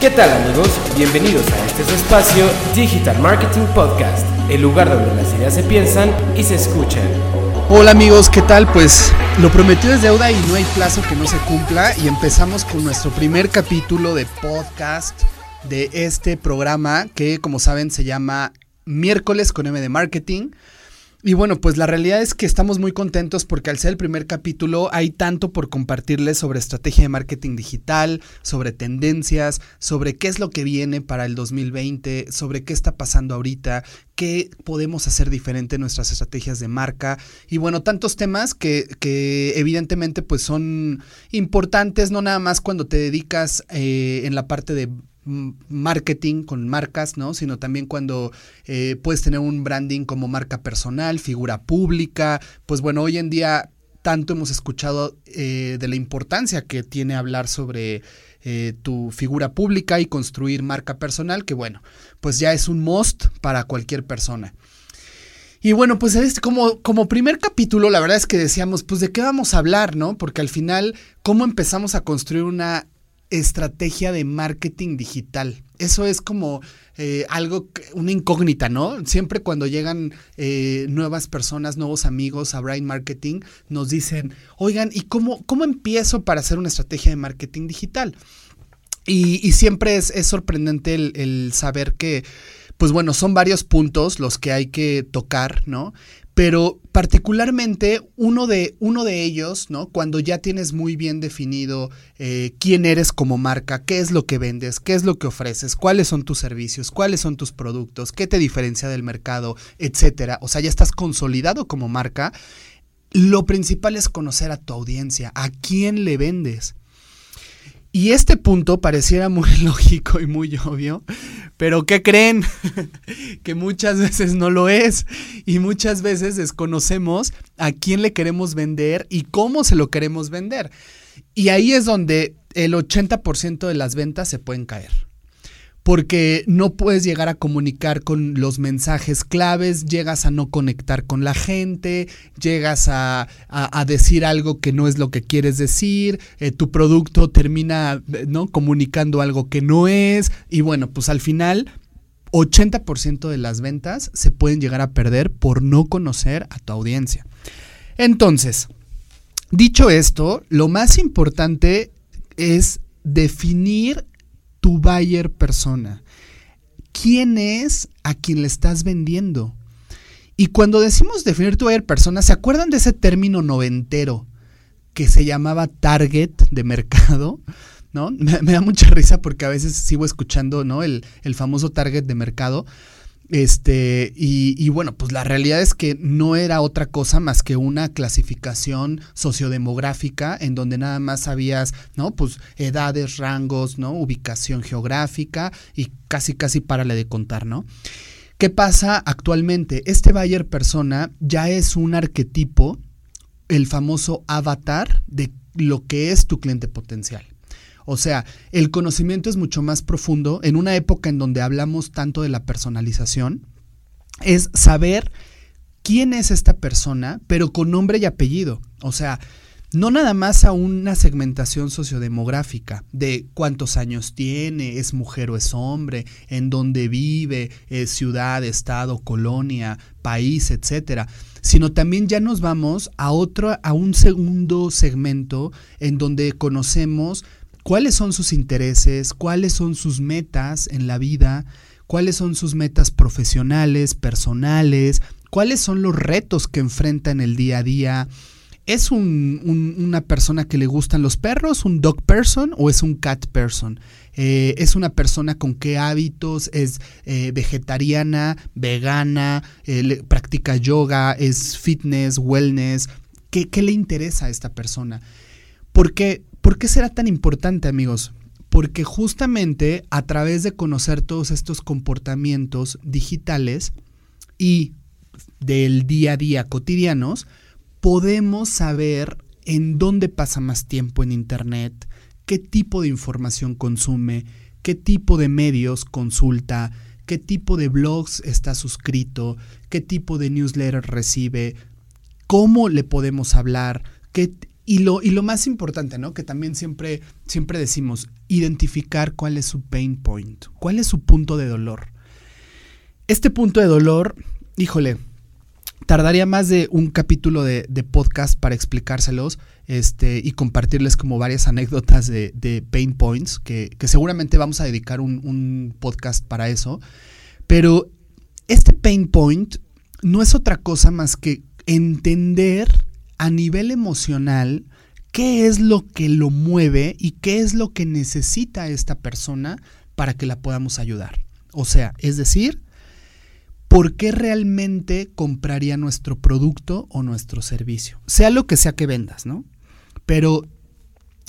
¿Qué tal amigos? Bienvenidos a este espacio Digital Marketing Podcast, el lugar donde las ideas se piensan y se escuchan. Hola amigos, ¿qué tal? Pues lo prometido es deuda y no hay plazo que no se cumpla y empezamos con nuestro primer capítulo de podcast de este programa que como saben se llama Miércoles con M de Marketing. Y bueno, pues la realidad es que estamos muy contentos porque al ser el primer capítulo hay tanto por compartirles sobre estrategia de marketing digital, sobre tendencias, sobre qué es lo que viene para el 2020, sobre qué está pasando ahorita, qué podemos hacer diferente en nuestras estrategias de marca. Y bueno, tantos temas que, que evidentemente pues son importantes, no nada más cuando te dedicas eh, en la parte de marketing con marcas, ¿no? Sino también cuando eh, puedes tener un branding como marca personal, figura pública. Pues bueno, hoy en día tanto hemos escuchado eh, de la importancia que tiene hablar sobre eh, tu figura pública y construir marca personal, que bueno, pues ya es un must para cualquier persona. Y bueno, pues este, como, como primer capítulo, la verdad es que decíamos, pues de qué vamos a hablar, ¿no? Porque al final, ¿cómo empezamos a construir una estrategia de marketing digital. Eso es como eh, algo, una incógnita, ¿no? Siempre cuando llegan eh, nuevas personas, nuevos amigos a Brain Marketing, nos dicen, oigan, ¿y cómo, cómo empiezo para hacer una estrategia de marketing digital? Y, siempre es, sorprendente el, el saber que, pues bueno, son varios puntos los que hay que tocar, ¿no? Pero particularmente uno de, uno de ellos, ¿no? Cuando ya tienes muy bien definido eh, quién eres como marca, qué es lo que vendes, qué es lo que ofreces, cuáles son tus servicios, cuáles son tus productos, qué te diferencia del mercado, etcétera. O sea, ya estás consolidado como marca. Lo principal es conocer a tu audiencia, a quién le vendes. Y este punto pareciera muy lógico y muy obvio, pero ¿qué creen? que muchas veces no lo es y muchas veces desconocemos a quién le queremos vender y cómo se lo queremos vender. Y ahí es donde el 80% de las ventas se pueden caer porque no puedes llegar a comunicar con los mensajes claves, llegas a no conectar con la gente, llegas a, decir algo que no es lo que quieres decir, eh, tu producto termina ¿no? comunicando algo que no es, y bueno, pues al final 80% de las ventas se pueden llegar a perder por no conocer a tu audiencia. Entonces, dicho esto, lo más importante es definir tu buyer persona. ¿Quién es a quien le estás vendiendo? Y cuando decimos definir tu buyer persona, ¿se acuerdan de ese término noventero que se llamaba target de mercado? ¿No? Me, da mucha risa porque a veces sigo escuchando, ¿no? El, el famoso target de mercado. Este, y, bueno, pues la realidad es que no era otra cosa más que una clasificación sociodemográfica en donde nada más sabías, ¿no? Pues edades, rangos, ¿no? Ubicación geográfica y casi, casi párale de contar, ¿no? ¿Qué pasa actualmente? Este buyer persona ya es un arquetipo, el famoso avatar de lo que es tu cliente potencial. O sea, el conocimiento es mucho más profundo en una época en donde hablamos tanto de la personalización, es saber quién es esta persona, pero con nombre y apellido. O sea, no nada más a una segmentación sociodemográfica de cuántos años tiene, es mujer o es hombre, en dónde vive, es ciudad, estado, colonia, país, etcétera, sino también ya nos vamos a otro a un segundo segmento en donde conocemos cuáles son sus intereses, cuáles son sus metas en la vida, cuáles son sus metas profesionales, personales, cuáles son los retos que enfrenta en el día a día. ¿Es una persona que le gustan los perros, un dog person o es un cat person? Eh, ¿Es una persona con qué hábitos? ¿Es eh, vegetariana, vegana? Eh, ¿Practica yoga? ¿Es fitness, wellness? ¿Qué, ¿Qué le interesa a esta persona? Porque ¿Por qué será tan importante, amigos? Porque justamente a través de conocer todos estos comportamientos digitales y del día a día cotidianos, podemos saber en dónde pasa más tiempo en Internet, qué tipo de información consume, qué tipo de medios consulta, qué tipo de blogs está suscrito, qué tipo de newsletter recibe, cómo le podemos hablar, qué Y lo, y lo más importante, ¿no? Que también siempre, siempre decimos, identificar cuál es su pain point, cuál es su punto de dolor. Este punto de dolor, híjole, tardaría más de un capítulo de, podcast para explicárselos este, y compartirles como varias anécdotas de, pain points, que, seguramente vamos a dedicar un podcast para eso. Pero este pain point no es otra cosa más que entender a nivel emocional qué es lo que lo mueve y qué es lo que necesita esta persona para que la podamos ayudar. O sea, es decir, ¿por qué realmente compraría nuestro producto o nuestro servicio? Sea lo que sea que vendas, ¿no? Pero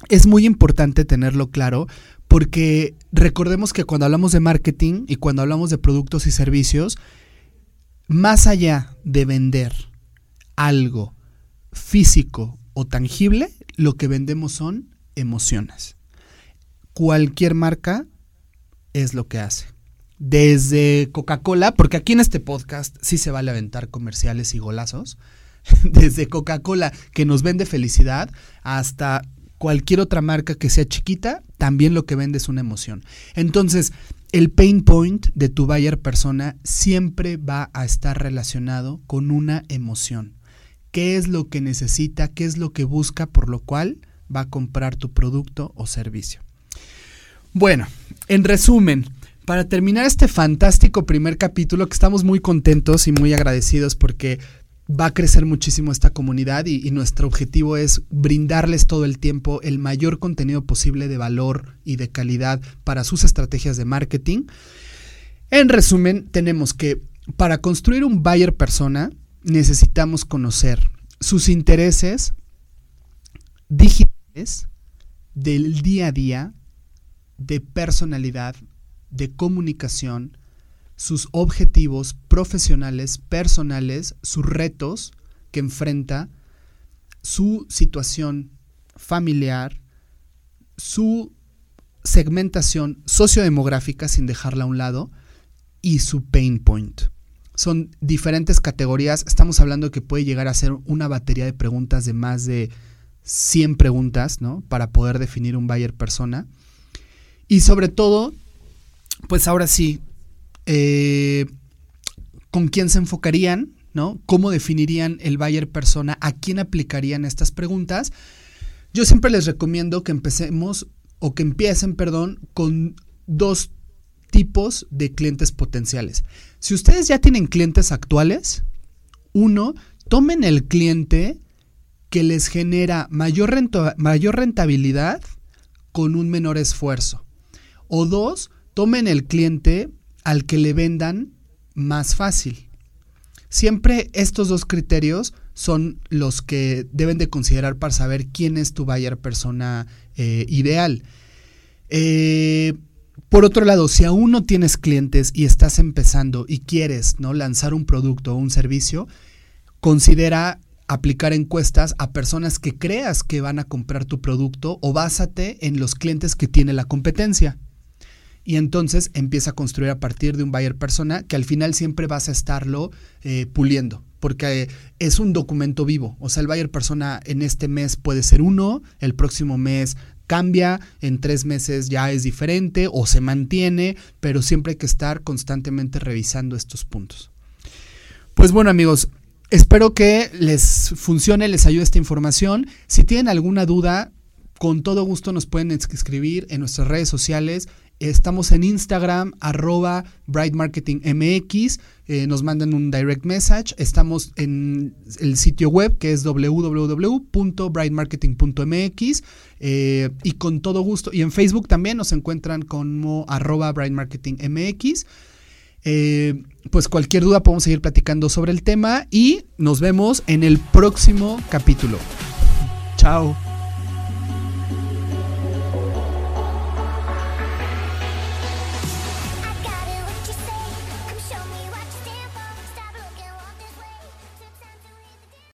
es muy importante tenerlo claro porque recordemos que cuando hablamos de marketing y cuando hablamos de productos y servicios, más allá de vender algo físico o tangible, lo que vendemos son emociones. Cualquier marca es lo que hace. Desde Coca-Cola, porque aquí en este podcast sí se vale aventar comerciales y golazos, desde Coca-Cola que nos vende felicidad hasta cualquier otra marca que sea chiquita, también lo que vende es una emoción. Entonces, el pain point de tu buyer persona siempre va a estar relacionado con una emoción qué es lo que necesita, qué es lo que busca, por lo cual va a comprar tu producto o servicio. Bueno, en resumen, para terminar este fantástico primer capítulo, que estamos muy contentos y muy agradecidos porque va a crecer muchísimo esta comunidad y, nuestro objetivo es brindarles todo el tiempo el mayor contenido posible de valor y de calidad para sus estrategias de marketing. En resumen, tenemos que para construir un buyer persona, necesitamos conocer sus intereses digitales del día a día, de personalidad, de comunicación, sus objetivos profesionales, personales, sus retos que enfrenta, su situación familiar, su segmentación sociodemográfica sin dejarla a un lado y su pain point son diferentes categorías. Estamos hablando que puede llegar a ser una batería de preguntas de más de 100 preguntas, ¿no? Para poder definir un buyer persona. Y sobre todo, pues ahora sí, eh, ¿con quién se enfocarían? ¿No? ¿Cómo definirían el buyer persona? ¿A quién aplicarían estas preguntas? Yo siempre les recomiendo que empecemos o que empiecen, perdón, con dos tipos de clientes potenciales. Si ustedes ya tienen clientes actuales, uno, tomen el cliente que les genera mayor, mayor rentabilidad con un menor esfuerzo. O dos, tomen el cliente al que le vendan más fácil. Siempre estos dos criterios son los que deben de considerar para saber quién es tu buyer persona eh, ideal. Eh, por otro lado, si aún no tienes clientes y estás empezando y quieres ¿no? lanzar un producto o un servicio, considera aplicar encuestas a personas que creas que van a comprar tu producto o básate en los clientes que tiene la competencia. Y entonces empieza a construir a partir de un buyer persona que al final siempre vas a estarlo eh, puliendo, porque es un documento vivo. O sea, el buyer persona en este mes puede ser uno, el próximo mes cambia, en tres meses ya es diferente o se mantiene, pero siempre hay que estar constantemente revisando estos puntos. Pues bueno amigos, espero que les funcione, les ayude esta información. Si tienen alguna duda, con todo gusto nos pueden escribir en nuestras redes sociales Estamos en Instagram, arroba brightmarketingmx. Eh, nos mandan un direct message. Estamos en el sitio web que es www.brightmarketing.mx. Eh, y con todo gusto. Y en Facebook también nos encuentran como arroba brightmarketingmx. Eh, pues cualquier duda podemos seguir platicando sobre el tema y nos vemos en el próximo capítulo. Chao.